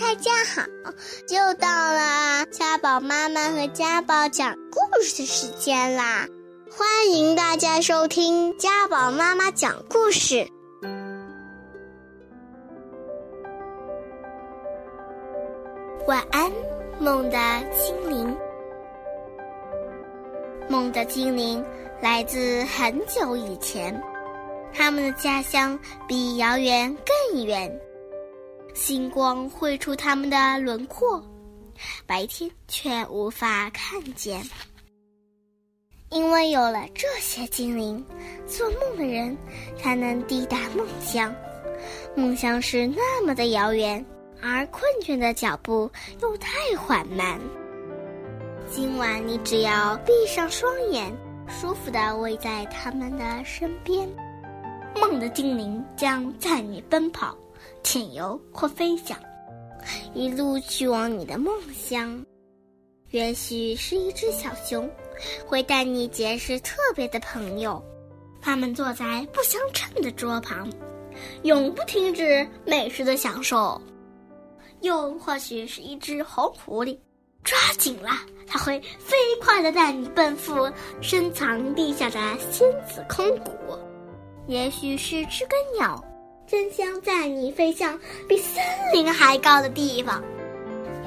大家好，又到了家宝妈妈和家宝讲故事的时间啦！欢迎大家收听家宝妈妈讲故事。晚安，梦的精灵。梦的精灵来自很久以前，他们的家乡比遥远更远。星光绘出他们的轮廓，白天却无法看见。因为有了这些精灵，做梦的人才能抵达梦乡。梦乡是那么的遥远，而困倦的脚步又太缓慢。今晚你只要闭上双眼，舒服的偎在他们的身边，梦的精灵将载你奔跑。潜游或飞翔，一路去往你的梦乡。也许是一只小熊，会带你结识特别的朋友。他们坐在不相称的桌旁，永不停止美食的享受。又或许是一只红狐狸，抓紧了，它会飞快地带你奔赴深藏地下的仙子空谷。也许是知更鸟。真想载你飞向比森林还高的地方，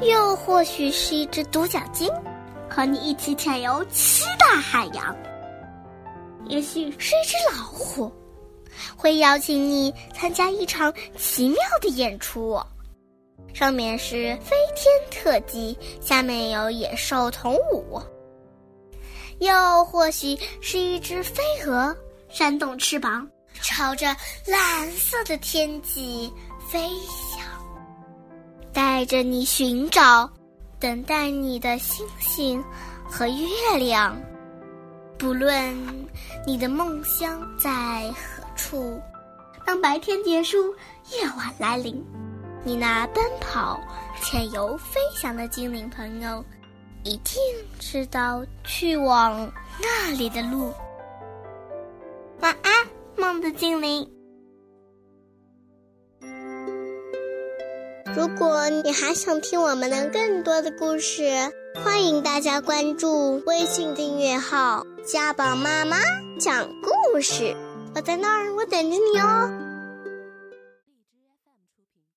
又或许是一只独角鲸，和你一起潜游七大海洋。也许是一只老虎，会邀请你参加一场奇妙的演出，上面是飞天特技，下面有野兽同舞。又或许是一只飞蛾，扇动翅膀。朝着蓝色的天际飞翔，带着你寻找、等待你的星星和月亮。不论你的梦乡在何处，当白天结束，夜晚来临，你那奔跑、潜游、飞翔的精灵朋友，一定知道去往那里的路。晚安。梦的精灵。如果你还想听我们的更多的故事，欢迎大家关注微信订阅号“家宝妈妈讲故事”。我在那儿，我等着你哦。